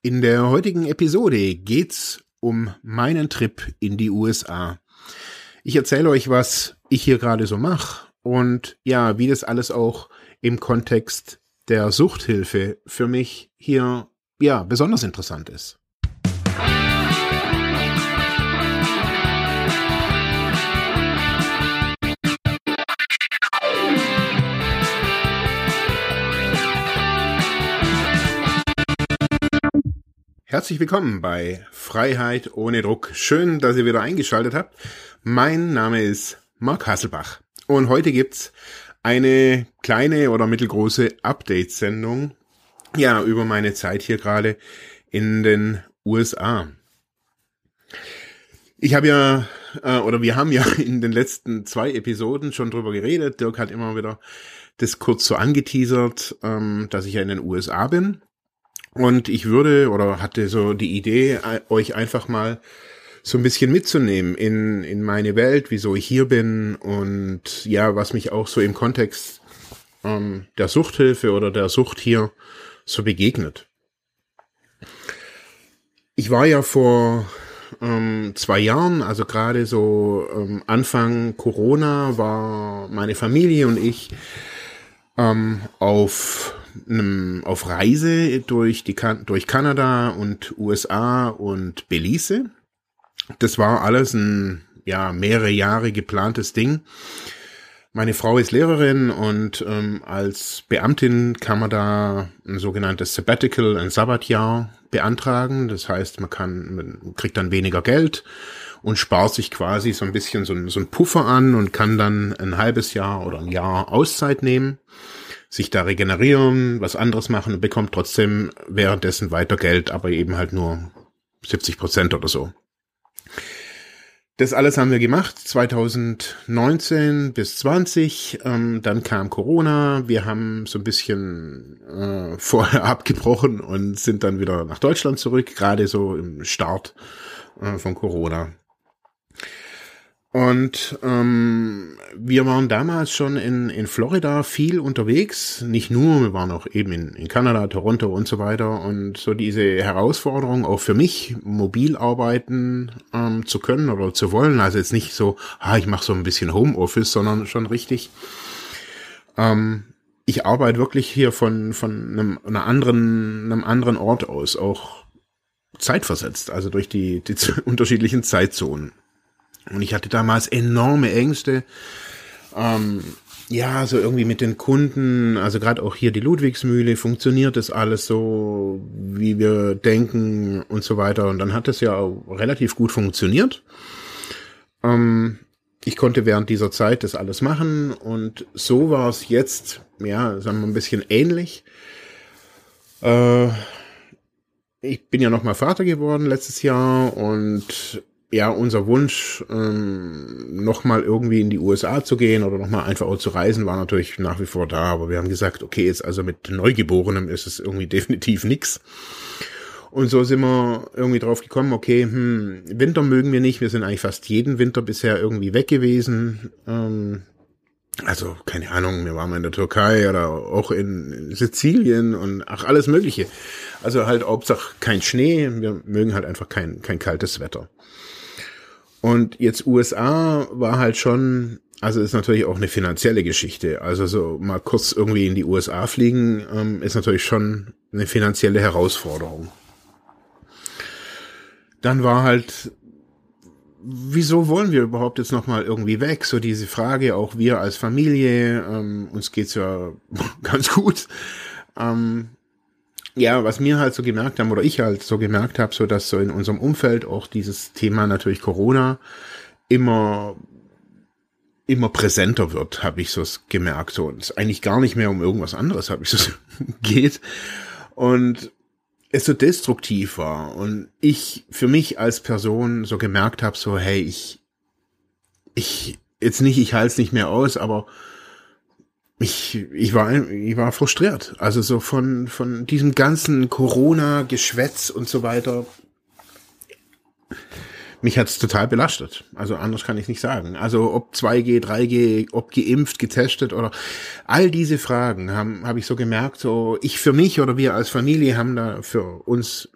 In der heutigen Episode geht's um meinen Trip in die USA. Ich erzähle euch, was ich hier gerade so mache und ja, wie das alles auch im Kontext der Suchthilfe für mich hier ja besonders interessant ist. Herzlich willkommen bei Freiheit ohne Druck. Schön, dass ihr wieder eingeschaltet habt. Mein Name ist Mark Hasselbach und heute gibt's eine kleine oder mittelgroße Update-Sendung ja über meine Zeit hier gerade in den USA. Ich habe ja äh, oder wir haben ja in den letzten zwei Episoden schon drüber geredet. Dirk hat immer wieder das kurz so angeteasert, ähm, dass ich ja in den USA bin und ich würde oder hatte so die Idee, euch einfach mal so ein bisschen mitzunehmen in, in meine Welt, wieso ich hier bin und ja, was mich auch so im Kontext ähm, der Suchthilfe oder der Sucht hier so begegnet. Ich war ja vor ähm, zwei Jahren, also gerade so ähm, Anfang Corona, war meine Familie und ich ähm, auf einem, auf Reise durch die durch Kanada und USA und Belize. Das war alles ein ja mehrere Jahre geplantes Ding. Meine Frau ist Lehrerin und ähm, als Beamtin kann man da ein sogenanntes Sabbatical, ein Sabbatjahr beantragen. Das heißt, man kann, man kriegt dann weniger Geld und spart sich quasi so ein bisschen so, so ein Puffer an und kann dann ein halbes Jahr oder ein Jahr Auszeit nehmen sich da regenerieren, was anderes machen und bekommt trotzdem währenddessen weiter Geld, aber eben halt nur 70 Prozent oder so. Das alles haben wir gemacht, 2019 bis 20. Ähm, dann kam Corona. Wir haben so ein bisschen äh, vorher abgebrochen und sind dann wieder nach Deutschland zurück, gerade so im Start äh, von Corona. Und ähm, wir waren damals schon in, in Florida viel unterwegs. Nicht nur, wir waren auch eben in, in Kanada, Toronto und so weiter. Und so diese Herausforderung auch für mich, mobil arbeiten ähm, zu können oder zu wollen. Also jetzt nicht so, ah, ich mache so ein bisschen Homeoffice, sondern schon richtig. Ähm, ich arbeite wirklich hier von, von einem, einer anderen, einem anderen Ort aus, auch zeitversetzt, also durch die, die unterschiedlichen Zeitzonen. Und ich hatte damals enorme Ängste. Ähm, ja, so irgendwie mit den Kunden, also gerade auch hier die Ludwigsmühle, funktioniert das alles so, wie wir denken und so weiter. Und dann hat es ja auch relativ gut funktioniert. Ähm, ich konnte während dieser Zeit das alles machen und so war es jetzt, ja, sagen wir ein bisschen ähnlich. Äh, ich bin ja noch mal Vater geworden letztes Jahr und ja, unser Wunsch, ähm, nochmal irgendwie in die USA zu gehen oder nochmal einfach auch zu reisen, war natürlich nach wie vor da. Aber wir haben gesagt, okay, jetzt also mit Neugeborenem ist es irgendwie definitiv nix. Und so sind wir irgendwie drauf gekommen, okay, hm, Winter mögen wir nicht. Wir sind eigentlich fast jeden Winter bisher irgendwie weg gewesen. Ähm, also, keine Ahnung, wir waren mal in der Türkei oder auch in Sizilien und ach, alles Mögliche. Also halt Hauptsache kein Schnee. Wir mögen halt einfach kein, kein kaltes Wetter. Und jetzt USA war halt schon, also ist natürlich auch eine finanzielle Geschichte. Also so mal kurz irgendwie in die USA fliegen, ähm, ist natürlich schon eine finanzielle Herausforderung. Dann war halt, wieso wollen wir überhaupt jetzt nochmal irgendwie weg? So diese Frage, auch wir als Familie, ähm, uns geht's ja ganz gut. Ähm, ja, was mir halt so gemerkt haben oder ich halt so gemerkt habe, so dass so in unserem Umfeld auch dieses Thema natürlich Corona immer immer präsenter wird, habe ich so gemerkt. So, und es eigentlich gar nicht mehr um irgendwas anderes, habe ich so geht. Und es so destruktiv war. Und ich für mich als Person so gemerkt habe, so, hey, ich, ich, jetzt nicht, ich halte es nicht mehr aus, aber ich, ich war, ich war frustriert. Also so von, von diesem ganzen Corona-Geschwätz und so weiter. mich hat's total belastet. Also anders kann ich nicht sagen. Also ob 2G, 3G, ob geimpft, getestet oder all diese Fragen haben habe ich so gemerkt, so ich für mich oder wir als Familie haben da für uns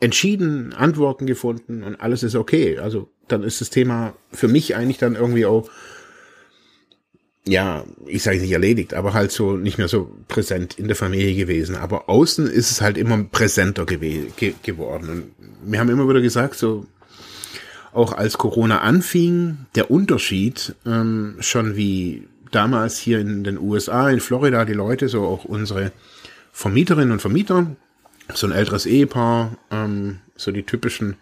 entschieden Antworten gefunden und alles ist okay. Also dann ist das Thema für mich eigentlich dann irgendwie auch ja, ich sage nicht erledigt, aber halt so nicht mehr so präsent in der Familie gewesen. Aber außen ist es halt immer präsenter gew ge geworden. Und wir haben immer wieder gesagt, so auch als Corona anfing, der Unterschied ähm, schon wie damals hier in den USA, in Florida, die Leute, so auch unsere Vermieterinnen und Vermieter, so ein älteres Ehepaar, ähm, so die typischen,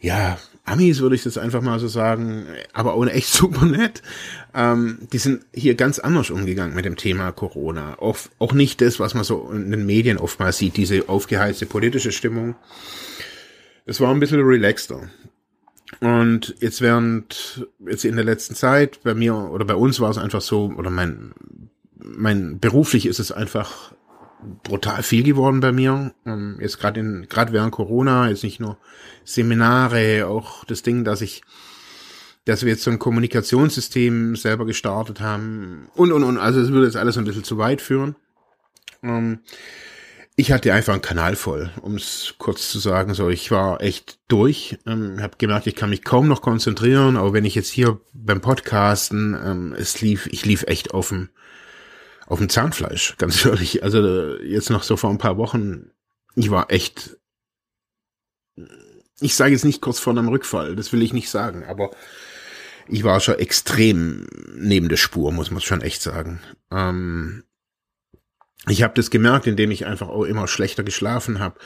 ja, Amis würde ich das einfach mal so sagen, aber ohne echt super nett. Ähm, die sind hier ganz anders umgegangen mit dem Thema Corona. Auch, auch nicht das, was man so in den Medien oftmals sieht, diese aufgeheizte politische Stimmung. Es war ein bisschen relaxter. Und jetzt während, jetzt in der letzten Zeit, bei mir oder bei uns war es einfach so, oder mein, mein beruflich ist es einfach brutal viel geworden bei mir. Ähm, jetzt gerade in, gerade während Corona, jetzt nicht nur Seminare, auch das Ding, dass ich, dass wir jetzt so ein Kommunikationssystem selber gestartet haben und, und, und. Also es würde jetzt alles ein bisschen zu weit führen. Ähm, ich hatte einfach einen Kanal voll, um es kurz zu sagen. So, ich war echt durch. Ähm, habe gemerkt, ich kann mich kaum noch konzentrieren. Aber wenn ich jetzt hier beim Podcasten, ähm, es lief, ich lief echt dem auf dem Zahnfleisch, ganz ehrlich. Also jetzt noch so vor ein paar Wochen, ich war echt, ich sage jetzt nicht kurz vor einem Rückfall, das will ich nicht sagen, aber ich war schon extrem neben der Spur, muss man schon echt sagen. Ähm, ich habe das gemerkt, indem ich einfach auch immer schlechter geschlafen habe,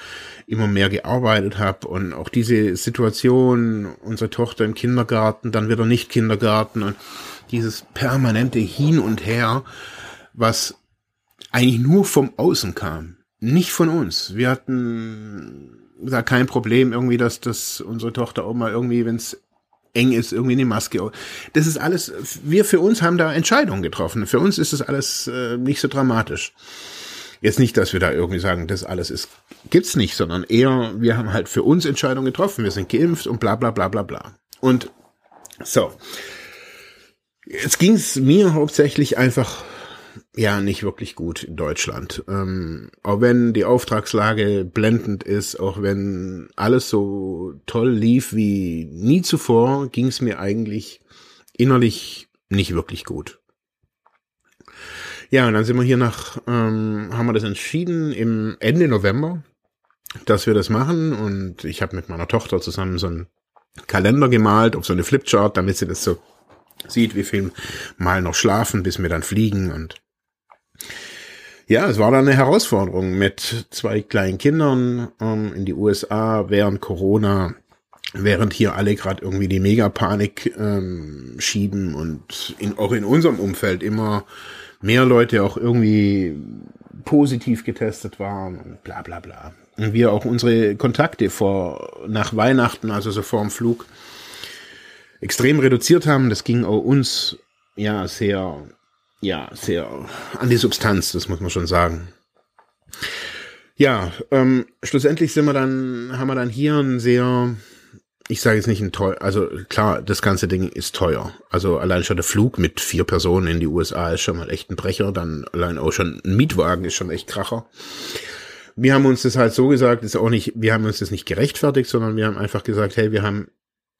immer mehr gearbeitet habe und auch diese Situation, unsere Tochter im Kindergarten, dann wieder nicht Kindergarten und dieses permanente Hin und Her, was eigentlich nur vom Außen kam, nicht von uns. Wir hatten da kein Problem irgendwie, dass, dass unsere Tochter auch mal irgendwie, wenn es eng ist, irgendwie eine Maske. Das ist alles, wir für uns haben da Entscheidungen getroffen. Für uns ist das alles äh, nicht so dramatisch. Jetzt nicht, dass wir da irgendwie sagen, das alles ist, gibt's nicht, sondern eher, wir haben halt für uns Entscheidungen getroffen. Wir sind geimpft und bla bla bla bla bla. Und so. Jetzt ging's mir hauptsächlich einfach ja nicht wirklich gut in Deutschland. Ähm, auch wenn die Auftragslage blendend ist, auch wenn alles so toll lief wie nie zuvor, ging es mir eigentlich innerlich nicht wirklich gut. Ja, und dann sind wir hier nach, ähm, haben wir das entschieden im Ende November, dass wir das machen. Und ich habe mit meiner Tochter zusammen so einen Kalender gemalt auf so eine Flipchart, damit sie das so sieht, wie viel mal noch schlafen, bis wir dann fliegen und ja, es war dann eine Herausforderung mit zwei kleinen Kindern ähm, in die USA während Corona, während hier alle gerade irgendwie die Megapanik ähm, schieben und in, auch in unserem Umfeld immer mehr Leute auch irgendwie positiv getestet waren und bla bla bla. Und wir auch unsere Kontakte vor nach Weihnachten, also so vor dem Flug, extrem reduziert haben. Das ging auch uns ja sehr ja, sehr an die Substanz, das muss man schon sagen. Ja, ähm, schlussendlich sind wir dann, haben wir dann hier ein sehr, ich sage jetzt nicht ein teuer, also klar, das ganze Ding ist teuer. Also allein schon der Flug mit vier Personen in die USA ist schon mal echt ein Brecher, dann allein auch schon ein Mietwagen ist schon echt Kracher. Wir haben uns das halt so gesagt, ist auch nicht, wir haben uns das nicht gerechtfertigt, sondern wir haben einfach gesagt, hey, wir haben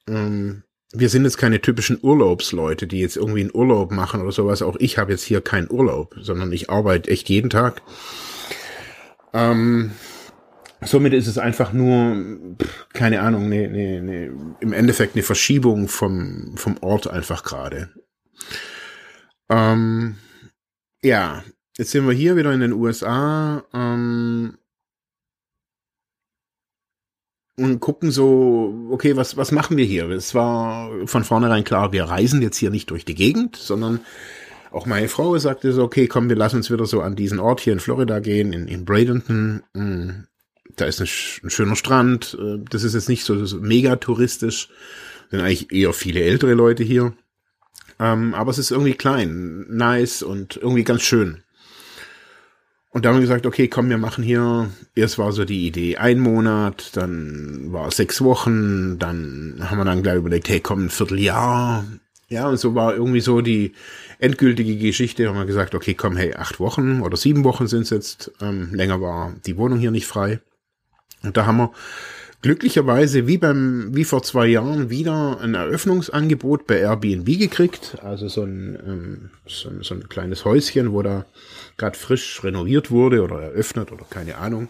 ähm, wir sind jetzt keine typischen Urlaubsleute, die jetzt irgendwie einen Urlaub machen oder sowas. Auch ich habe jetzt hier keinen Urlaub, sondern ich arbeite echt jeden Tag. Ähm, somit ist es einfach nur, keine Ahnung, ne, ne, ne, im Endeffekt eine Verschiebung vom, vom Ort einfach gerade. Ähm, ja, jetzt sind wir hier wieder in den USA. Ähm, und gucken so, okay, was, was machen wir hier? Es war von vornherein klar, wir reisen jetzt hier nicht durch die Gegend, sondern auch meine Frau sagte so, okay, komm, wir lassen uns wieder so an diesen Ort hier in Florida gehen, in, in Bradenton. Hm, da ist ein, ein schöner Strand. Äh, das ist jetzt nicht so, so mega touristisch. Sind eigentlich eher viele ältere Leute hier. Ähm, aber es ist irgendwie klein, nice und irgendwie ganz schön. Und da haben wir gesagt, okay, komm, wir machen hier, erst war so die Idee ein Monat, dann war es sechs Wochen, dann haben wir dann gleich überlegt, hey, komm, ein Vierteljahr. Ja, und so war irgendwie so die endgültige Geschichte, haben wir gesagt, okay, komm, hey, acht Wochen oder sieben Wochen sind es jetzt, ähm, länger war die Wohnung hier nicht frei. Und da haben wir glücklicherweise wie beim wie vor zwei Jahren wieder ein Eröffnungsangebot bei Airbnb gekriegt, also so ein ähm, so, ein, so ein kleines Häuschen, wo da gerade frisch renoviert wurde oder eröffnet oder keine Ahnung.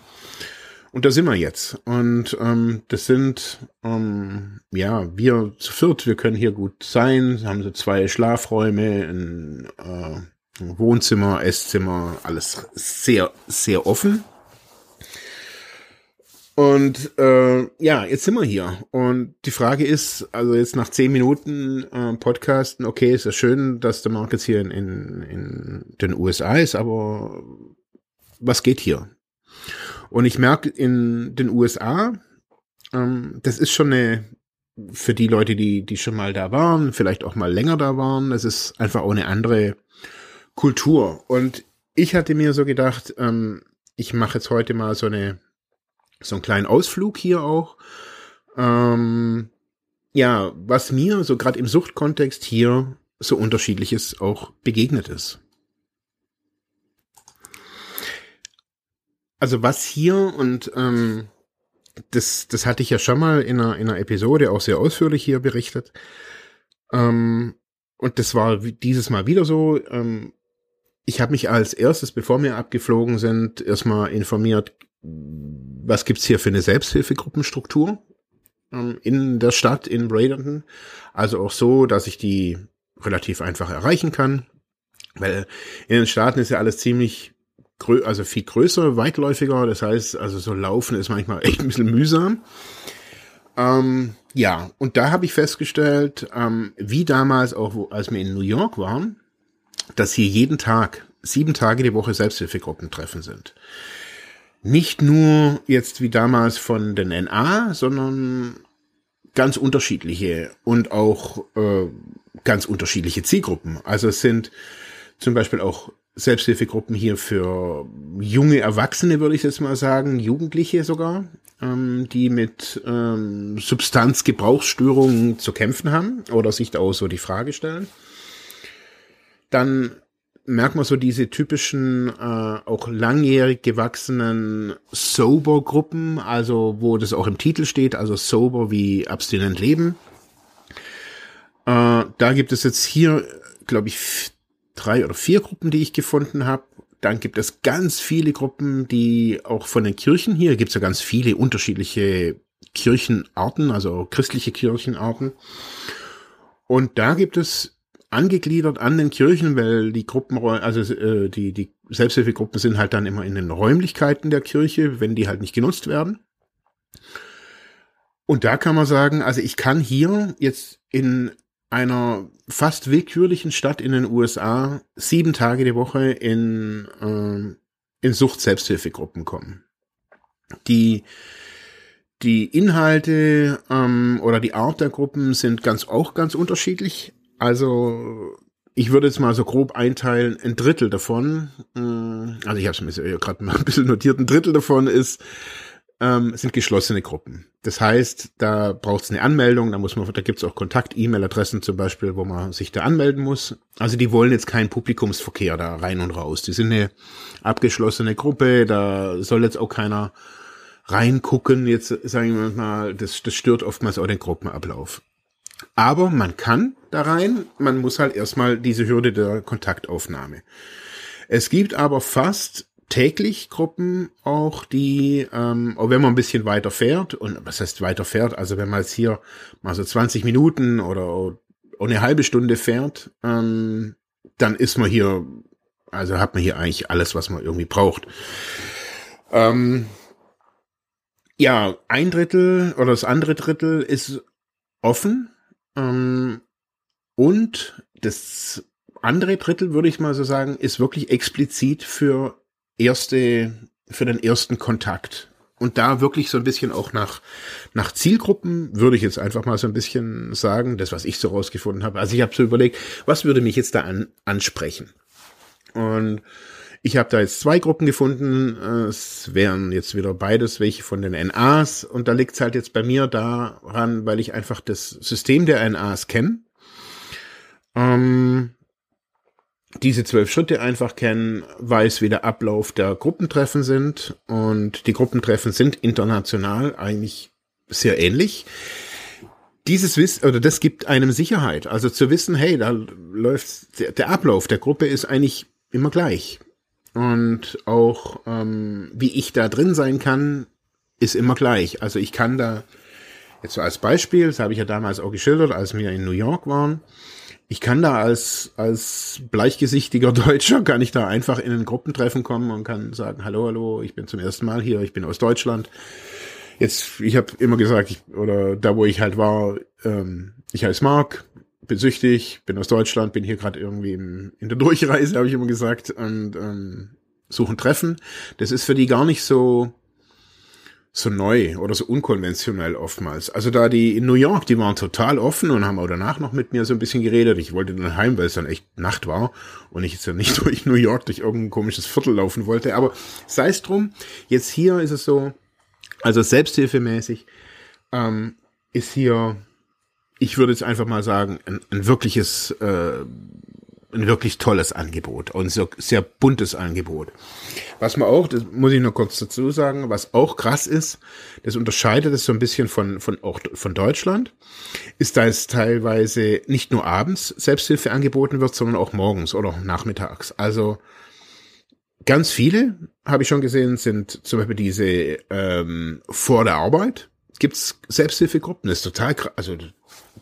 Und da sind wir jetzt. Und ähm, das sind, ähm, ja, wir zu viert, wir können hier gut sein, haben so zwei Schlafräume, ein, äh, Wohnzimmer, Esszimmer, alles sehr, sehr offen. Und äh, ja, jetzt sind wir hier. Und die Frage ist, also jetzt nach zehn Minuten äh, Podcasten, okay, ist ja schön, dass der Markt jetzt hier in, in, in den USA ist, aber was geht hier? Und ich merke in den USA, ähm, das ist schon eine, für die Leute, die, die schon mal da waren, vielleicht auch mal länger da waren, das ist einfach auch eine andere Kultur. Und ich hatte mir so gedacht, ähm, ich mache jetzt heute mal so eine so einen kleinen Ausflug hier auch. Ähm, ja, was mir so gerade im Suchtkontext hier so unterschiedliches auch begegnet ist. Also was hier und ähm, das, das hatte ich ja schon mal in einer, in einer Episode auch sehr ausführlich hier berichtet. Ähm, und das war dieses Mal wieder so. Ähm, ich habe mich als erstes, bevor wir abgeflogen sind, erstmal informiert, was gibt's hier für eine Selbsthilfegruppenstruktur ähm, in der Stadt in Bradenton. Also auch so, dass ich die relativ einfach erreichen kann. Weil in den Staaten ist ja alles ziemlich grö also viel größer, weitläufiger. Das heißt, also so laufen ist manchmal echt ein bisschen mühsam. Ähm, ja, und da habe ich festgestellt, ähm, wie damals auch, wo, als wir in New York waren, dass hier jeden Tag, sieben Tage die Woche Selbsthilfegruppentreffen sind nicht nur jetzt wie damals von den NA, sondern ganz unterschiedliche und auch äh, ganz unterschiedliche Zielgruppen. Also es sind zum Beispiel auch Selbsthilfegruppen hier für junge Erwachsene, würde ich jetzt mal sagen, Jugendliche sogar, ähm, die mit ähm, Substanzgebrauchsstörungen zu kämpfen haben oder sich da auch so die Frage stellen. Dann merkt man so diese typischen, äh, auch langjährig gewachsenen Sober-Gruppen, also wo das auch im Titel steht, also Sober wie abstinent leben. Äh, da gibt es jetzt hier, glaube ich, drei oder vier Gruppen, die ich gefunden habe. Dann gibt es ganz viele Gruppen, die auch von den Kirchen hier, gibt es ja ganz viele unterschiedliche Kirchenarten, also christliche Kirchenarten. Und da gibt es angegliedert an den Kirchen, weil die Gruppen, also äh, die, die Selbsthilfegruppen sind halt dann immer in den Räumlichkeiten der Kirche, wenn die halt nicht genutzt werden. Und da kann man sagen, also ich kann hier jetzt in einer fast willkürlichen Stadt in den USA sieben Tage die Woche in, äh, in Sucht-Selbsthilfegruppen kommen. Die, die Inhalte ähm, oder die Art der Gruppen sind ganz auch ganz unterschiedlich. Also ich würde jetzt mal so grob einteilen, ein Drittel davon, äh, also ich habe es mir gerade mal ein bisschen notiert, ein Drittel davon ist, ähm, sind geschlossene Gruppen. Das heißt, da braucht es eine Anmeldung, da muss man, da gibt es auch Kontakt-E-Mail-Adressen zum Beispiel, wo man sich da anmelden muss. Also die wollen jetzt keinen Publikumsverkehr da rein und raus. Die sind eine abgeschlossene Gruppe, da soll jetzt auch keiner reingucken. Jetzt sagen wir mal, das, das stört oftmals auch den Gruppenablauf. Aber man kann da rein, man muss halt erstmal diese Hürde der Kontaktaufnahme. Es gibt aber fast täglich Gruppen auch, die, ähm, auch wenn man ein bisschen weiter fährt, und was heißt weiter fährt, also wenn man jetzt hier mal so 20 Minuten oder eine halbe Stunde fährt, ähm, dann ist man hier, also hat man hier eigentlich alles, was man irgendwie braucht. Ähm, ja, ein Drittel oder das andere Drittel ist offen ähm, und das andere Drittel, würde ich mal so sagen, ist wirklich explizit für erste, für den ersten Kontakt. Und da wirklich so ein bisschen auch nach, nach Zielgruppen würde ich jetzt einfach mal so ein bisschen sagen, das, was ich so rausgefunden habe. Also ich habe so überlegt, was würde mich jetzt da an, ansprechen? Und Ich habe da jetzt zwei Gruppen gefunden. Es wären jetzt wieder beides welche von den NAs. Und da liegt es halt jetzt bei mir daran, weil ich einfach das System der NAs kenne. Ähm, diese zwölf Schritte einfach kennen, weiß, wie der Ablauf der Gruppentreffen sind. Und die Gruppentreffen sind international eigentlich sehr ähnlich. Dieses Wissen, oder das gibt einem Sicherheit. Also zu wissen, hey, da läuft, der Ablauf der Gruppe ist eigentlich immer gleich. Und auch ähm, wie ich da drin sein kann, ist immer gleich. Also ich kann da, jetzt so als Beispiel, das habe ich ja damals auch geschildert, als wir in New York waren, ich kann da als, als bleichgesichtiger Deutscher, kann ich da einfach in ein Gruppentreffen kommen und kann sagen, hallo, hallo, ich bin zum ersten Mal hier, ich bin aus Deutschland. Jetzt, ich habe immer gesagt, ich, oder da wo ich halt war, ähm, ich heiße Mark, bin süchtig, bin aus Deutschland, bin hier gerade irgendwie im, in der Durchreise, habe ich immer gesagt, und ähm, suchen Treffen. Das ist für die gar nicht so so neu oder so unkonventionell oftmals. Also da die in New York, die waren total offen und haben auch danach noch mit mir so ein bisschen geredet. Ich wollte dann heim, weil es dann echt Nacht war und ich jetzt ja nicht durch New York durch irgendein komisches Viertel laufen wollte. Aber sei es drum, jetzt hier ist es so, also selbsthilfemäßig ähm, ist hier ich würde jetzt einfach mal sagen, ein, ein wirkliches, äh, ein wirklich tolles Angebot und sehr, sehr buntes Angebot. Was man auch, das muss ich noch kurz dazu sagen, was auch krass ist, das unterscheidet es so ein bisschen von, von, auch von Deutschland, ist, da es teilweise nicht nur abends Selbsthilfe angeboten wird, sondern auch morgens oder nachmittags. Also ganz viele, habe ich schon gesehen, sind zum Beispiel diese ähm, vor der Arbeit gibt's Selbsthilfegruppen. Das ist total krass. Also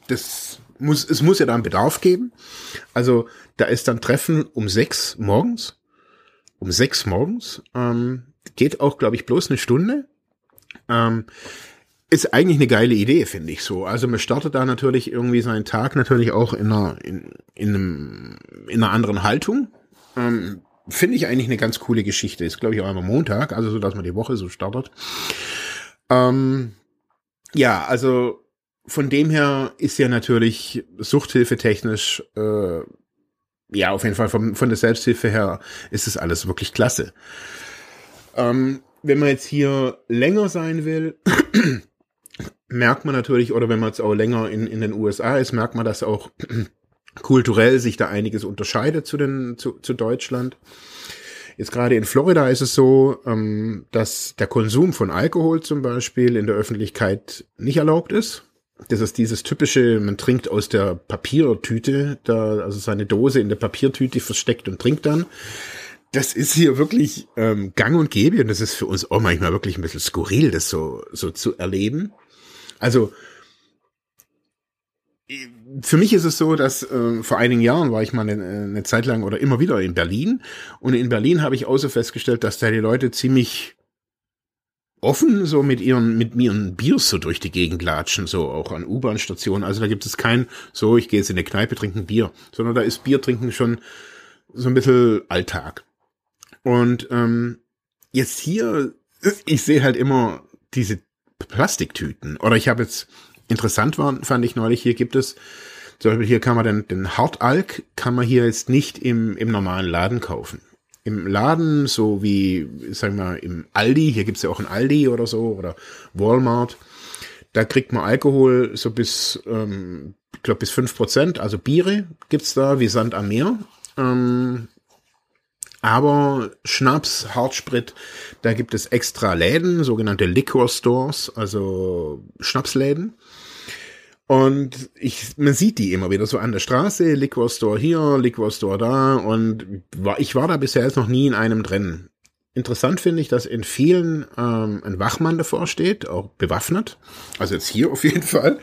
das muss, es muss ja da einen Bedarf geben. Also da ist dann Treffen um sechs morgens. Um sechs morgens. Ähm, geht auch, glaube ich, bloß eine Stunde. Ähm, ist eigentlich eine geile Idee, finde ich so. Also man startet da natürlich irgendwie seinen Tag natürlich auch in einer, in, in einem, in einer anderen Haltung. Ähm, finde ich eigentlich eine ganz coole Geschichte. Ist, glaube ich, auch einmal Montag, also so, dass man die Woche so startet. Ähm, ja, also von dem her ist ja natürlich Suchthilfe technisch, äh, ja, auf jeden Fall von, von der Selbsthilfe her ist es alles wirklich klasse. Ähm, wenn man jetzt hier länger sein will, merkt man natürlich, oder wenn man jetzt auch länger in, in den USA ist, merkt man, dass auch kulturell sich da einiges unterscheidet zu, den, zu, zu Deutschland. Jetzt gerade in Florida ist es so, ähm, dass der Konsum von Alkohol zum Beispiel in der Öffentlichkeit nicht erlaubt ist. Das ist dieses typische, man trinkt aus der Papiertüte, da, also seine Dose in der Papiertüte versteckt und trinkt dann. Das ist hier wirklich ähm, gang und gäbe und das ist für uns auch manchmal wirklich ein bisschen skurril, das so, so zu erleben. Also für mich ist es so, dass äh, vor einigen Jahren war ich mal eine, eine Zeit lang oder immer wieder in Berlin und in Berlin habe ich so festgestellt, dass da die Leute ziemlich offen so mit ihren mit ihren Biers so durch die Gegend latschen, so auch an U-Bahn-Stationen. Also da gibt es kein so, ich gehe jetzt in eine Kneipe trinken Bier, sondern da ist Bier trinken schon so ein bisschen Alltag. Und ähm, jetzt hier, ich sehe halt immer diese Plastiktüten. Oder ich habe jetzt interessant war, fand ich neulich, hier gibt es zum Beispiel hier kann man den, den Hartalk kann man hier jetzt nicht im, im normalen Laden kaufen im Laden, so wie, sagen wir, im Aldi, hier gibt's ja auch ein Aldi oder so, oder Walmart, da kriegt man Alkohol so bis, ähm, ich glaube, bis fünf Prozent, also Biere gibt's da wie Sand am Meer. Ähm, aber Schnaps, Hartsprit, da gibt es extra Läden, sogenannte Liquor Stores, also Schnapsläden. Und ich, man sieht die immer wieder so an der Straße, Liquor Store hier, Liquor Store da. Und ich war da bisher jetzt noch nie in einem drin. Interessant finde ich, dass in vielen ähm, ein Wachmann davor steht, auch bewaffnet. Also jetzt hier auf jeden Fall.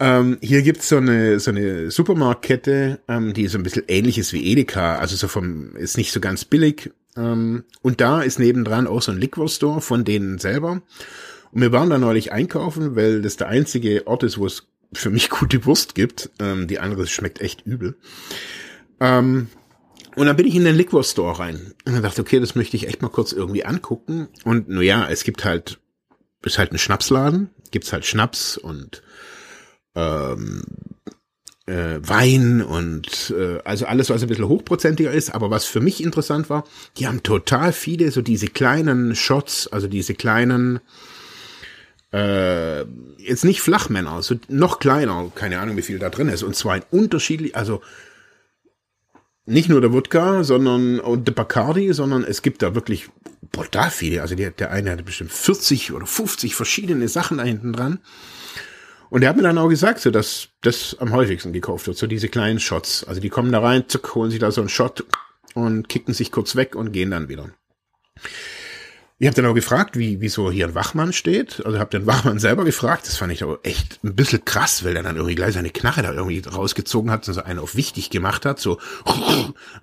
Ähm, hier gibt's so eine, so eine Supermarktkette, ähm, die so ein bisschen ähnlich ist wie Edeka. Also so vom, ist nicht so ganz billig. Ähm, und da ist nebendran auch so ein Liquor Store von denen selber. Und wir waren da neulich einkaufen, weil das der einzige Ort ist, wo es für mich gute Wurst gibt. Ähm, die andere schmeckt echt übel. Ähm, und dann bin ich in den Liquor Store rein und dann dachte, okay, das möchte ich echt mal kurz irgendwie angucken. Und nur ja, es gibt halt, ist halt ein Schnapsladen, gibt's halt Schnaps und ähm, äh, Wein und äh, also alles, was ein bisschen hochprozentiger ist. Aber was für mich interessant war, die haben total viele so diese kleinen Shots, also diese kleinen äh, jetzt nicht Flachmänner, so noch kleiner, keine Ahnung, wie viel da drin ist. Und zwar in unterschiedlich, also nicht nur der Wodka, sondern und der Bacardi, sondern es gibt da wirklich brutal viele. Also der, der eine hat bestimmt 40 oder 50 verschiedene Sachen da hinten dran. Und er hat mir dann auch gesagt, so dass das am häufigsten gekauft wird, so diese kleinen Shots. Also die kommen da rein, zuck, holen sich da so einen Shot und kicken sich kurz weg und gehen dann wieder. Ich habe dann auch gefragt, wie, wieso hier ein Wachmann steht. Also habe den Wachmann selber gefragt. Das fand ich aber echt ein bisschen krass, weil er dann irgendwie gleich seine Knarre da irgendwie rausgezogen hat und so einen auf wichtig gemacht hat. So,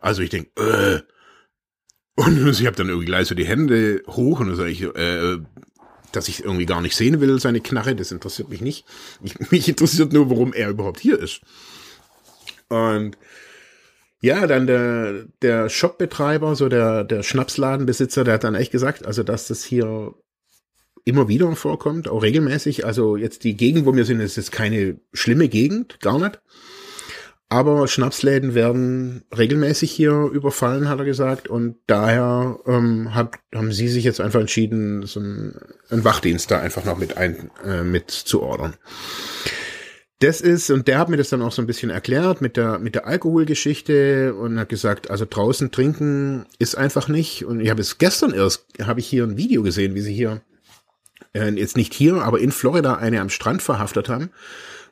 also ich denk, äh. Und ich habe dann irgendwie gleich so die Hände hoch und sage ich, äh, dass ich irgendwie gar nicht sehen will, seine Knarre, das interessiert mich nicht. Ich, mich interessiert nur, warum er überhaupt hier ist. Und ja, dann der, der Shopbetreiber, so der, der Schnapsladenbesitzer, der hat dann echt gesagt, also dass das hier immer wieder vorkommt, auch regelmäßig. Also jetzt die Gegend, wo wir sind, ist jetzt keine schlimme Gegend, gar nicht. Aber Schnapsläden werden regelmäßig hier überfallen, hat er gesagt. Und daher ähm, hat, haben sie sich jetzt einfach entschieden, so einen, einen Wachdienst da einfach noch mit ein, äh, mit zu ordern das ist, und der hat mir das dann auch so ein bisschen erklärt mit der, mit der Alkoholgeschichte und hat gesagt, also draußen trinken ist einfach nicht. Und ich habe es gestern erst, habe ich hier ein Video gesehen, wie sie hier, äh, jetzt nicht hier, aber in Florida eine am Strand verhaftet haben,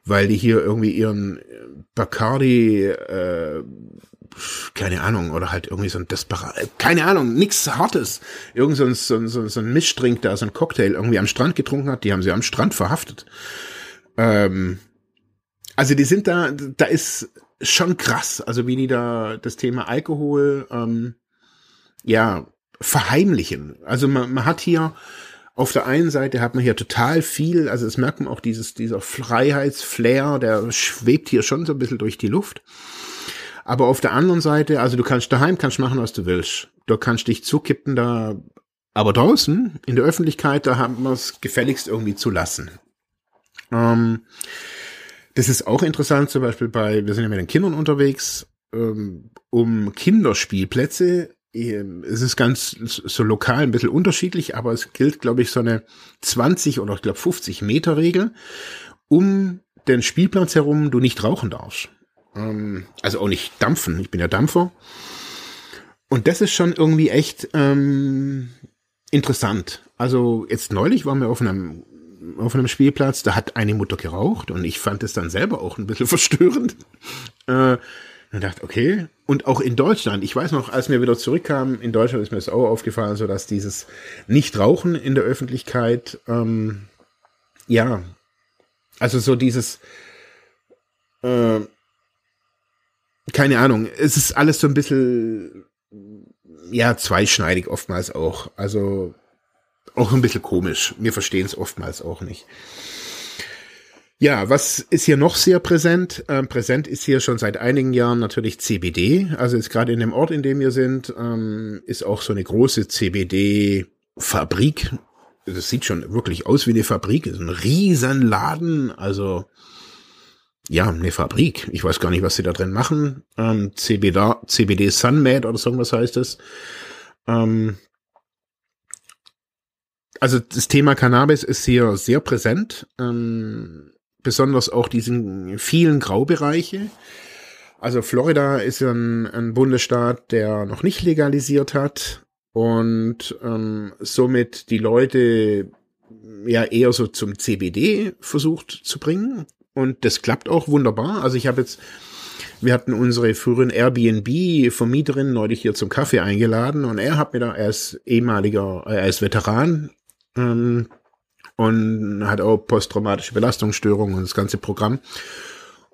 weil die hier irgendwie ihren Bacardi, äh, keine Ahnung, oder halt irgendwie so ein Desperat, äh, keine Ahnung, nix Hartes. Irgend so ein, so, so, so ein Mischdrink da, so ein Cocktail irgendwie am Strand getrunken hat, die haben sie am Strand verhaftet. Ähm, also die sind da, da ist schon krass, also wie die da das Thema Alkohol, ähm, ja, verheimlichen. Also man, man hat hier auf der einen Seite hat man hier total viel, also es merkt man auch dieses, dieser Freiheitsflair, der schwebt hier schon so ein bisschen durch die Luft. Aber auf der anderen Seite, also du kannst daheim kannst machen, was du willst. Du kannst dich zukippen da, aber draußen, in der Öffentlichkeit, da haben wir es gefälligst irgendwie zu lassen. Ähm, das ist auch interessant, zum Beispiel bei, wir sind ja mit den Kindern unterwegs, ähm, um Kinderspielplätze. Ähm, es ist ganz so lokal ein bisschen unterschiedlich, aber es gilt, glaube ich, so eine 20 oder ich glaube 50 Meter Regel. Um den Spielplatz herum du nicht rauchen darfst. Ähm, also auch nicht dampfen. Ich bin ja Dampfer. Und das ist schon irgendwie echt ähm, interessant. Also jetzt neulich waren wir auf einem auf einem Spielplatz, da hat eine Mutter geraucht und ich fand es dann selber auch ein bisschen verstörend. Äh, und dachte, okay. Und auch in Deutschland, ich weiß noch, als wir wieder zurückkamen, in Deutschland ist mir das auch aufgefallen, so dass dieses Nichtrauchen in der Öffentlichkeit, ähm, ja, also so dieses, äh, keine Ahnung, es ist alles so ein bisschen, ja, zweischneidig oftmals auch. Also auch ein bisschen komisch. Wir verstehen es oftmals auch nicht. Ja, was ist hier noch sehr präsent? Ähm, präsent ist hier schon seit einigen Jahren natürlich CBD. Also jetzt gerade in dem Ort, in dem wir sind, ähm, ist auch so eine große CBD-Fabrik. Das sieht schon wirklich aus wie eine Fabrik. Das ist ein riesen Laden. Also ja, eine Fabrik. Ich weiß gar nicht, was sie da drin machen. Ähm, CBD, CBD Sunmade oder so was heißt es. Ähm, also das Thema Cannabis ist hier sehr präsent, ähm, besonders auch diesen vielen Graubereiche. Also Florida ist ein, ein Bundesstaat, der noch nicht legalisiert hat und ähm, somit die Leute ja eher so zum CBD versucht zu bringen. Und das klappt auch wunderbar. Also ich habe jetzt, wir hatten unsere früheren Airbnb-Vermieterin neulich hier zum Kaffee eingeladen und er hat mir da, ist ehemaliger, er ist Veteran ähm, und hat auch posttraumatische Belastungsstörungen und das ganze Programm.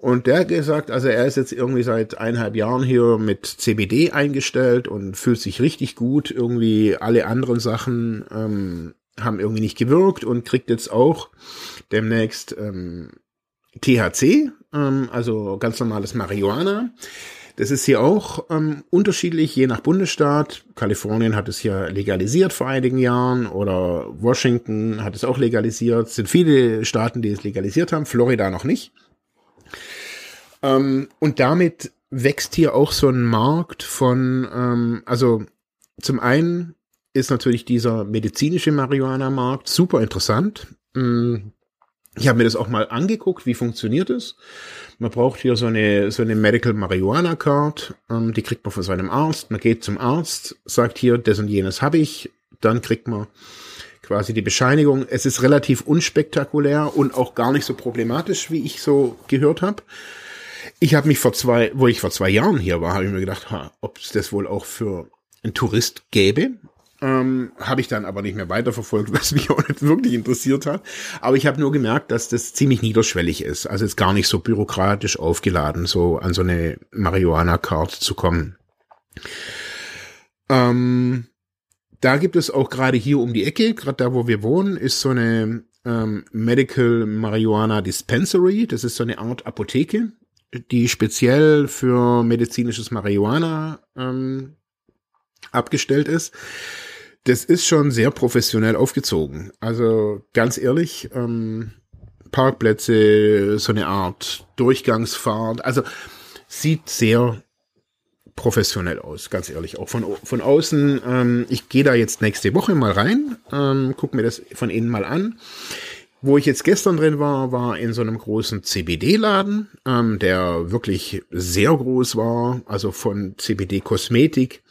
Und der hat gesagt, also er ist jetzt irgendwie seit eineinhalb Jahren hier mit CBD eingestellt und fühlt sich richtig gut. Irgendwie alle anderen Sachen ähm, haben irgendwie nicht gewirkt und kriegt jetzt auch demnächst ähm, THC, ähm, also ganz normales Marihuana. Das ist hier auch ähm, unterschiedlich, je nach Bundesstaat. Kalifornien hat es hier legalisiert vor einigen Jahren oder Washington hat es auch legalisiert. Es sind viele Staaten, die es legalisiert haben, Florida noch nicht. Ähm, und damit wächst hier auch so ein Markt von, ähm, also zum einen ist natürlich dieser medizinische Marihuana-Markt super interessant. Mm, ich habe mir das auch mal angeguckt, wie funktioniert es. Man braucht hier so eine, so eine Medical Marijuana Card, ähm, die kriegt man von seinem Arzt. Man geht zum Arzt, sagt hier, das und jenes habe ich, dann kriegt man quasi die Bescheinigung. Es ist relativ unspektakulär und auch gar nicht so problematisch, wie ich so gehört habe. Ich habe mich vor zwei, wo ich vor zwei Jahren hier war, habe ich mir gedacht, ob es das wohl auch für einen Tourist gäbe. Ähm, habe ich dann aber nicht mehr weiterverfolgt, was mich auch nicht wirklich interessiert hat. Aber ich habe nur gemerkt, dass das ziemlich niederschwellig ist. Also ist gar nicht so bürokratisch aufgeladen, so an so eine Marihuana-Card zu kommen. Ähm, da gibt es auch gerade hier um die Ecke, gerade da, wo wir wohnen, ist so eine ähm, Medical Marijuana Dispensary. Das ist so eine Art Apotheke, die speziell für medizinisches Marihuana ähm, abgestellt ist das ist schon sehr professionell aufgezogen. Also ganz ehrlich, ähm, Parkplätze, so eine Art Durchgangsfahrt, also sieht sehr professionell aus, ganz ehrlich. Auch von, von außen, ähm, ich gehe da jetzt nächste Woche mal rein, ähm, guck mir das von innen mal an. Wo ich jetzt gestern drin war, war in so einem großen CBD-Laden, ähm, der wirklich sehr groß war, also von CBD-Kosmetik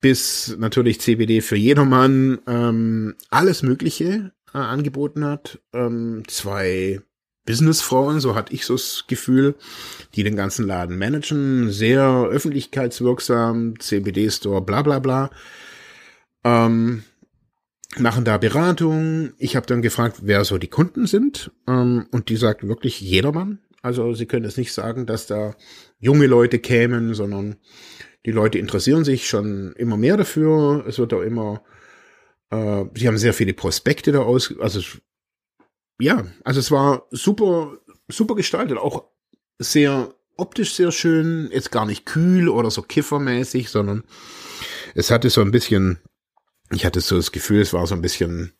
bis natürlich CBD für jedermann ähm, alles Mögliche äh, angeboten hat. Ähm, zwei Businessfrauen, so hatte ich so das Gefühl, die den ganzen Laden managen, sehr öffentlichkeitswirksam, CBD-Store, bla bla bla. Ähm, machen da Beratung. Ich habe dann gefragt, wer so die Kunden sind. Ähm, und die sagt wirklich jedermann. Also sie können es nicht sagen, dass da junge Leute kämen, sondern die Leute interessieren sich schon immer mehr dafür. Es wird auch immer, äh, sie haben sehr viele Prospekte da aus, also ja, also es war super, super gestaltet, auch sehr optisch sehr schön, jetzt gar nicht kühl oder so kiffermäßig, sondern es hatte so ein bisschen, ich hatte so das Gefühl, es war so ein bisschen,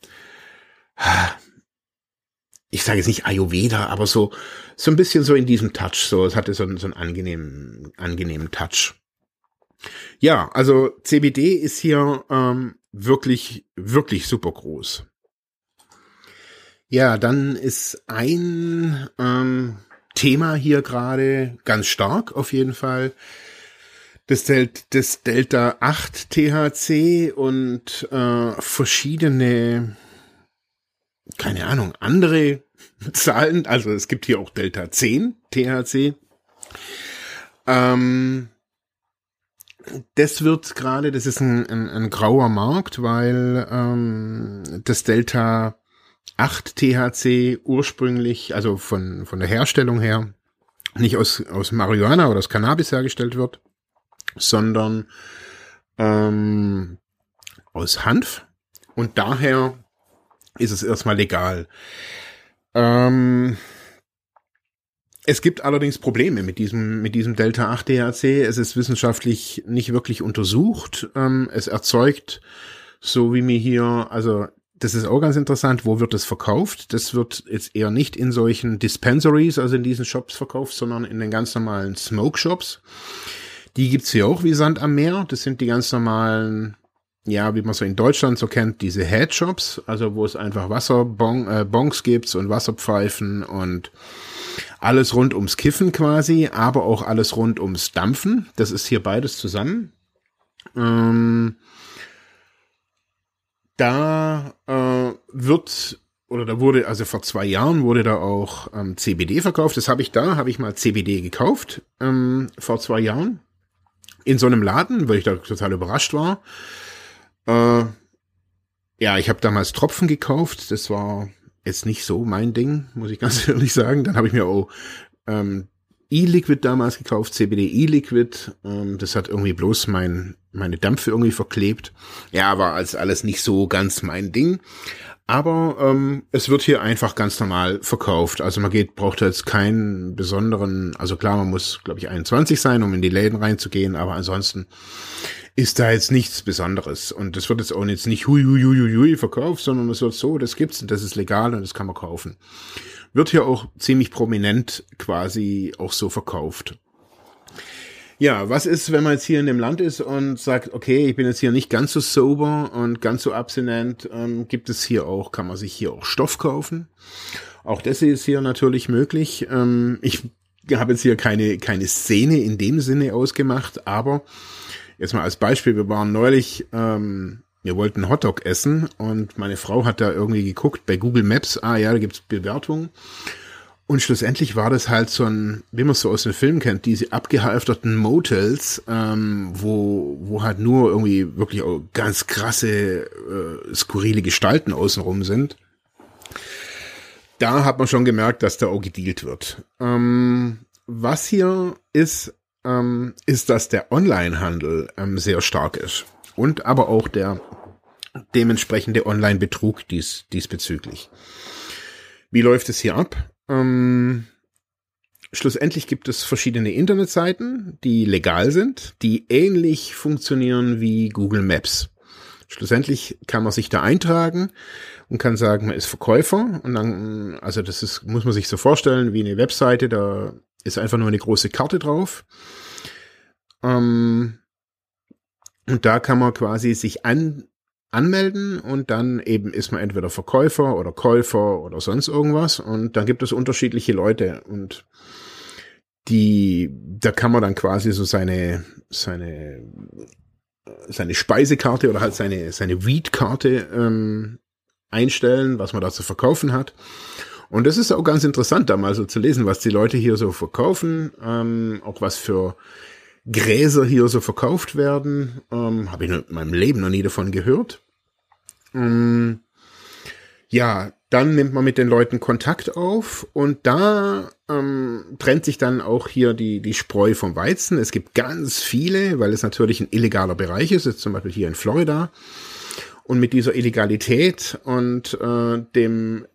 ich sage jetzt nicht Ayurveda, aber so, so ein bisschen so in diesem Touch, so, es hatte so, so einen angenehmen, angenehmen Touch. Ja, also CBD ist hier ähm, wirklich, wirklich super groß. Ja, dann ist ein ähm, Thema hier gerade ganz stark auf jeden Fall. Das, Del das Delta 8 THC und äh, verschiedene, keine Ahnung, andere Zahlen. Also es gibt hier auch Delta 10 THC. Ähm, das wird gerade, das ist ein, ein, ein grauer Markt, weil ähm, das Delta 8 THC ursprünglich, also von, von der Herstellung her, nicht aus, aus Marihuana oder aus Cannabis hergestellt wird, sondern ähm, aus Hanf. Und daher ist es erstmal legal. Ähm, es gibt allerdings Probleme mit diesem, mit diesem Delta 8 THC. Es ist wissenschaftlich nicht wirklich untersucht. Ähm, es erzeugt, so wie mir hier, also das ist auch ganz interessant, wo wird es verkauft? Das wird jetzt eher nicht in solchen Dispensaries, also in diesen Shops verkauft, sondern in den ganz normalen Smoke Shops. Die gibt's hier auch wie Sand am Meer. Das sind die ganz normalen, ja, wie man so in Deutschland so kennt, diese Head Shops, also wo es einfach Wasserbongs äh, gibt und Wasserpfeifen und alles rund ums Kiffen quasi, aber auch alles rund ums Dampfen. Das ist hier beides zusammen. Ähm, da äh, wird oder da wurde, also vor zwei Jahren wurde da auch ähm, CBD verkauft. Das habe ich da, habe ich mal CBD gekauft ähm, vor zwei Jahren in so einem Laden, weil ich da total überrascht war. Äh, ja, ich habe damals Tropfen gekauft. Das war jetzt nicht so mein Ding, muss ich ganz ehrlich sagen. Dann habe ich mir auch ähm, E-Liquid damals gekauft, CBD E-Liquid. Ähm, das hat irgendwie bloß mein, meine Dämpfe irgendwie verklebt. Ja, war als alles nicht so ganz mein Ding. Aber ähm, es wird hier einfach ganz normal verkauft. Also man geht, braucht jetzt keinen besonderen, also klar, man muss, glaube ich, 21 sein, um in die Läden reinzugehen, aber ansonsten ist da jetzt nichts Besonderes. Und das wird jetzt auch jetzt nicht hui, hui, hui, hui verkauft, sondern es wird so, das gibt's und das ist legal und das kann man kaufen. wird hier auch ziemlich prominent quasi auch so verkauft. Ja, was ist, wenn man jetzt hier in dem Land ist und sagt, okay, ich bin jetzt hier nicht ganz so sober und ganz so abstinent, ähm, gibt es hier auch, kann man sich hier auch Stoff kaufen. Auch das ist hier natürlich möglich. Ähm, ich habe jetzt hier keine, keine Szene in dem Sinne ausgemacht, aber jetzt mal als Beispiel, wir waren neulich, ähm, wir wollten Hotdog essen und meine Frau hat da irgendwie geguckt bei Google Maps, ah ja, da gibt's Bewertungen. Und schlussendlich war das halt so ein, wie man es so aus den Filmen kennt, diese abgehalfterten Motels, ähm, wo, wo halt nur irgendwie wirklich auch ganz krasse, äh, skurrile Gestalten außenrum sind. Da hat man schon gemerkt, dass da auch gedealt wird. Ähm, was hier ist, ähm, ist, dass der Onlinehandel ähm, sehr stark ist. Und aber auch der dementsprechende Online-Betrug dies, diesbezüglich. Wie läuft es hier ab? Ähm, schlussendlich gibt es verschiedene Internetseiten, die legal sind, die ähnlich funktionieren wie Google Maps. Schlussendlich kann man sich da eintragen und kann sagen, man ist Verkäufer und dann, also das ist, muss man sich so vorstellen wie eine Webseite, da ist einfach nur eine große Karte drauf. Ähm, und da kann man quasi sich an, anmelden und dann eben ist man entweder Verkäufer oder Käufer oder sonst irgendwas und dann gibt es unterschiedliche Leute und die, da kann man dann quasi so seine, seine, seine Speisekarte oder halt seine, seine Weed-Karte ähm, einstellen, was man da zu verkaufen hat. Und das ist auch ganz interessant, da mal so zu lesen, was die Leute hier so verkaufen, ähm, auch was für Gräser hier so verkauft werden. Ähm, Habe ich in meinem Leben noch nie davon gehört. Ähm, ja, dann nimmt man mit den Leuten Kontakt auf und da ähm, trennt sich dann auch hier die, die Spreu vom Weizen. Es gibt ganz viele, weil es natürlich ein illegaler Bereich ist, jetzt zum Beispiel hier in Florida. Und mit dieser Illegalität und äh, dem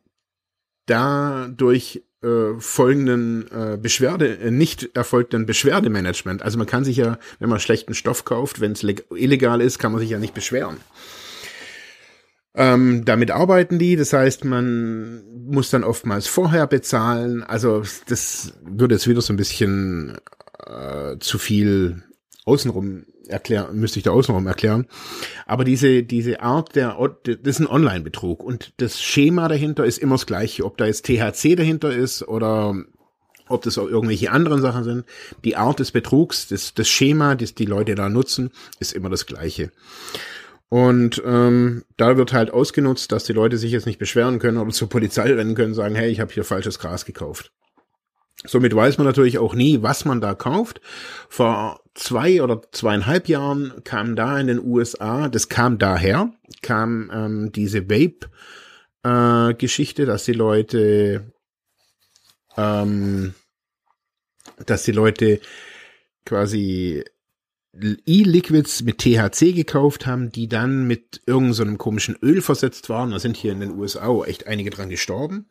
dadurch äh, folgenden äh, Beschwerde, äh, nicht erfolgten Beschwerdemanagement. Also man kann sich ja, wenn man schlechten Stoff kauft, wenn es illegal ist, kann man sich ja nicht beschweren. Ähm, damit arbeiten die, das heißt, man muss dann oftmals vorher bezahlen. Also das würde jetzt wieder so ein bisschen äh, zu viel außenrum erklären, müsste ich da außenrum erklären. Aber diese, diese Art der, das ist ein Online-Betrug und das Schema dahinter ist immer das gleiche. Ob da jetzt THC dahinter ist oder ob das auch irgendwelche anderen Sachen sind. Die Art des Betrugs, das, das Schema, das die Leute da nutzen, ist immer das gleiche. Und ähm, da wird halt ausgenutzt, dass die Leute sich jetzt nicht beschweren können oder zur Polizei rennen können und sagen, hey, ich habe hier falsches Gras gekauft. Somit weiß man natürlich auch nie, was man da kauft. Vor zwei oder zweieinhalb Jahren kam da in den USA, das kam daher, kam ähm, diese Vape-Geschichte, äh, dass die Leute, ähm, dass die Leute quasi E-Liquids mit THC gekauft haben, die dann mit irgendeinem so komischen Öl versetzt waren. Da sind hier in den USA auch echt einige dran gestorben.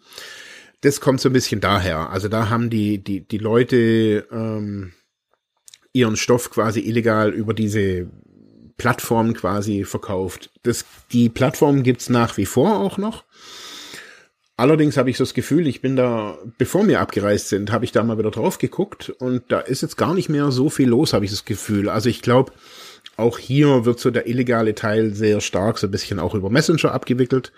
Das kommt so ein bisschen daher. Also da haben die, die, die Leute ähm, ihren Stoff quasi illegal über diese Plattform quasi verkauft. Das, die Plattform gibt's nach wie vor auch noch. Allerdings habe ich so das Gefühl, ich bin da, bevor wir abgereist sind, habe ich da mal wieder drauf geguckt und da ist jetzt gar nicht mehr so viel los, habe ich das Gefühl. Also ich glaube, auch hier wird so der illegale Teil sehr stark, so ein bisschen auch über Messenger abgewickelt.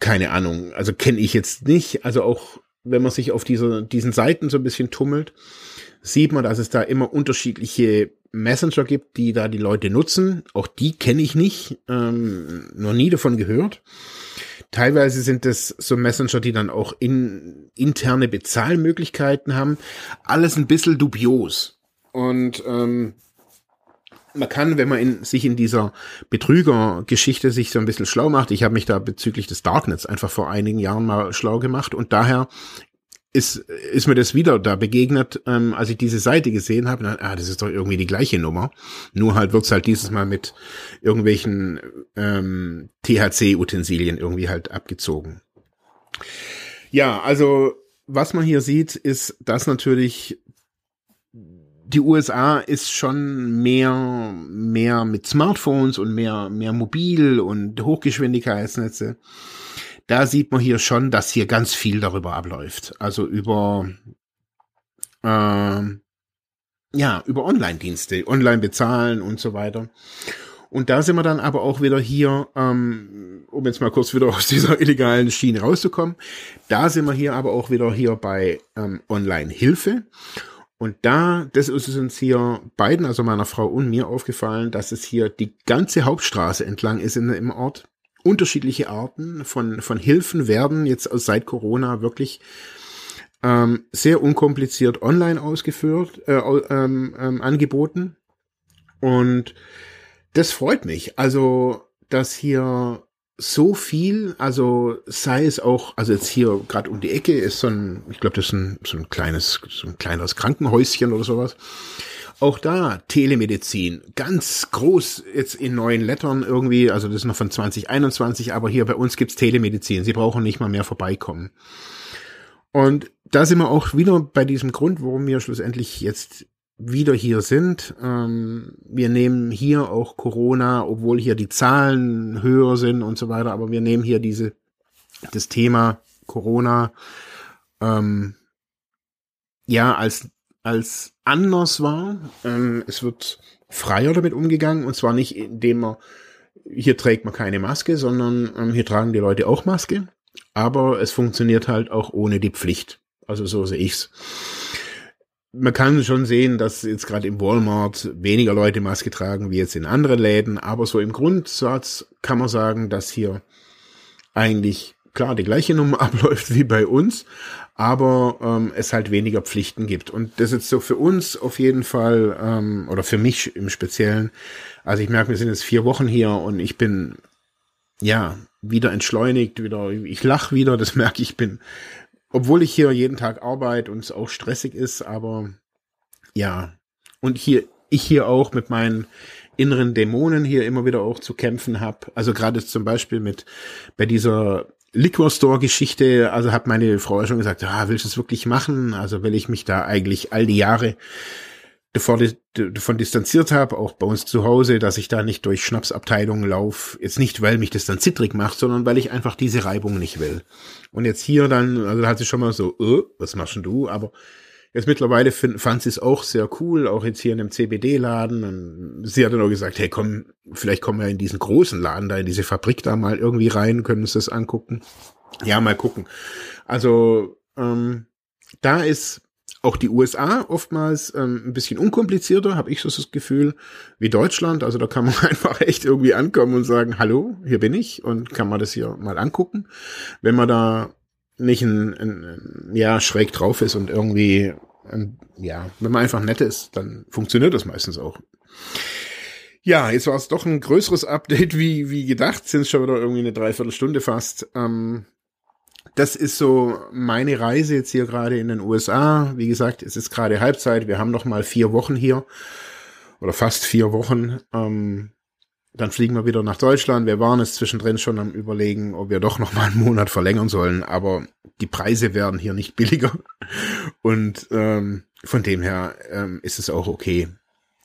Keine Ahnung, also kenne ich jetzt nicht. Also auch wenn man sich auf dieser, diesen Seiten so ein bisschen tummelt, sieht man, dass es da immer unterschiedliche Messenger gibt, die da die Leute nutzen. Auch die kenne ich nicht, ähm, noch nie davon gehört. Teilweise sind es so Messenger, die dann auch in, interne Bezahlmöglichkeiten haben. Alles ein bisschen dubios. Und ähm, man kann, wenn man in, sich in dieser Betrügergeschichte sich so ein bisschen schlau macht, ich habe mich da bezüglich des Darknets einfach vor einigen Jahren mal schlau gemacht und daher ist, ist mir das wieder da begegnet, ähm, als ich diese Seite gesehen habe. Dann, ah, das ist doch irgendwie die gleiche Nummer. Nur halt wird's halt dieses Mal mit irgendwelchen ähm, THC-Utensilien irgendwie halt abgezogen. Ja, also was man hier sieht, ist, dass natürlich die USA ist schon mehr, mehr mit Smartphones und mehr, mehr mobil und Hochgeschwindigkeitsnetze da sieht man hier schon, dass hier ganz viel darüber abläuft. Also über äh, ja, über Online-Dienste, online bezahlen und so weiter. Und da sind wir dann aber auch wieder hier, ähm, um jetzt mal kurz wieder aus dieser illegalen Schiene rauszukommen, da sind wir hier aber auch wieder hier bei ähm, Online-Hilfe. Und da, das ist uns hier beiden, also meiner Frau und mir aufgefallen, dass es hier die ganze Hauptstraße entlang ist in, im Ort. Unterschiedliche Arten von, von Hilfen werden jetzt seit Corona wirklich ähm, sehr unkompliziert online ausgeführt, äh, ähm, ähm, angeboten. Und das freut mich. Also, dass hier so viel, also sei es auch, also jetzt hier gerade um die Ecke ist so ein, ich glaube, das ist ein, so ein kleines, so ein kleines Krankenhäuschen oder sowas. Auch da Telemedizin, ganz groß jetzt in neuen Lettern irgendwie, also das ist noch von 2021, aber hier bei uns gibt's Telemedizin. Sie brauchen nicht mal mehr vorbeikommen. Und da sind wir auch wieder bei diesem Grund, warum wir schlussendlich jetzt wieder hier sind. Ähm, wir nehmen hier auch Corona, obwohl hier die Zahlen höher sind und so weiter, aber wir nehmen hier diese, das Thema Corona, ähm, ja, als, als anders war. Ähm, es wird freier damit umgegangen und zwar nicht, indem man, hier trägt man keine Maske, sondern ähm, hier tragen die Leute auch Maske, aber es funktioniert halt auch ohne die Pflicht. Also so sehe ich's man kann schon sehen, dass jetzt gerade im Walmart weniger Leute Maske tragen wie jetzt in anderen Läden, aber so im Grundsatz kann man sagen, dass hier eigentlich klar die gleiche Nummer abläuft wie bei uns, aber ähm, es halt weniger Pflichten gibt. Und das ist so für uns auf jeden Fall, ähm, oder für mich im Speziellen, also ich merke, wir sind jetzt vier Wochen hier und ich bin ja wieder entschleunigt, wieder, ich lach wieder, das merke ich, bin obwohl ich hier jeden Tag arbeite und es auch stressig ist, aber ja. Und hier, ich hier auch mit meinen inneren Dämonen hier immer wieder auch zu kämpfen habe. Also gerade zum Beispiel mit bei dieser Liquor Store Geschichte, also hat meine Frau schon gesagt, ah, willst du es wirklich machen? Also will ich mich da eigentlich all die Jahre davon distanziert habe, auch bei uns zu Hause, dass ich da nicht durch Schnapsabteilungen laufe. Jetzt nicht, weil mich das dann zittrig macht, sondern weil ich einfach diese Reibung nicht will. Und jetzt hier dann, also da hat sie schon mal so, äh, was machst denn du? Aber jetzt mittlerweile find, fand sie es auch sehr cool, auch jetzt hier in dem CBD-Laden. Sie hat dann auch gesagt, hey komm, vielleicht kommen wir in diesen großen Laden da, in diese Fabrik da mal irgendwie rein, können uns das angucken. Ja, mal gucken. Also, ähm, da ist auch die USA oftmals ähm, ein bisschen unkomplizierter, habe ich so das Gefühl, wie Deutschland. Also da kann man einfach echt irgendwie ankommen und sagen, hallo, hier bin ich und kann man das hier mal angucken. Wenn man da nicht ein, ein, ja schräg drauf ist und irgendwie ein, ja, wenn man einfach nett ist, dann funktioniert das meistens auch. Ja, jetzt war es doch ein größeres Update wie, wie gedacht. Sind schon wieder irgendwie eine Dreiviertelstunde fast. Ähm, das ist so meine Reise jetzt hier gerade in den USA. Wie gesagt, es ist gerade Halbzeit. Wir haben noch mal vier Wochen hier oder fast vier Wochen. Ähm, dann fliegen wir wieder nach Deutschland. Wir waren es zwischendrin schon am überlegen, ob wir doch noch mal einen Monat verlängern sollen. Aber die Preise werden hier nicht billiger. Und ähm, von dem her ähm, ist es auch okay.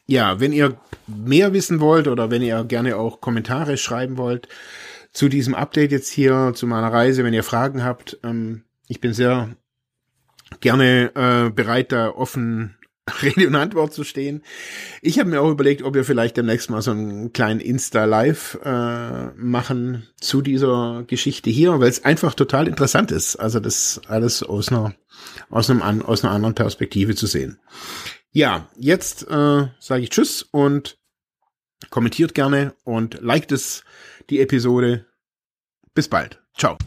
Ja, wenn ihr mehr wissen wollt oder wenn ihr gerne auch Kommentare schreiben wollt, zu diesem Update jetzt hier, zu meiner Reise. Wenn ihr Fragen habt, ähm, ich bin sehr gerne äh, bereit, da offen Rede und Antwort zu stehen. Ich habe mir auch überlegt, ob wir vielleicht demnächst mal so einen kleinen Insta-Live äh, machen zu dieser Geschichte hier, weil es einfach total interessant ist. Also das alles aus einer, aus, einem, aus einer anderen Perspektive zu sehen. Ja, jetzt äh, sage ich Tschüss und kommentiert gerne und liked es die Episode. Bis bald. Ciao.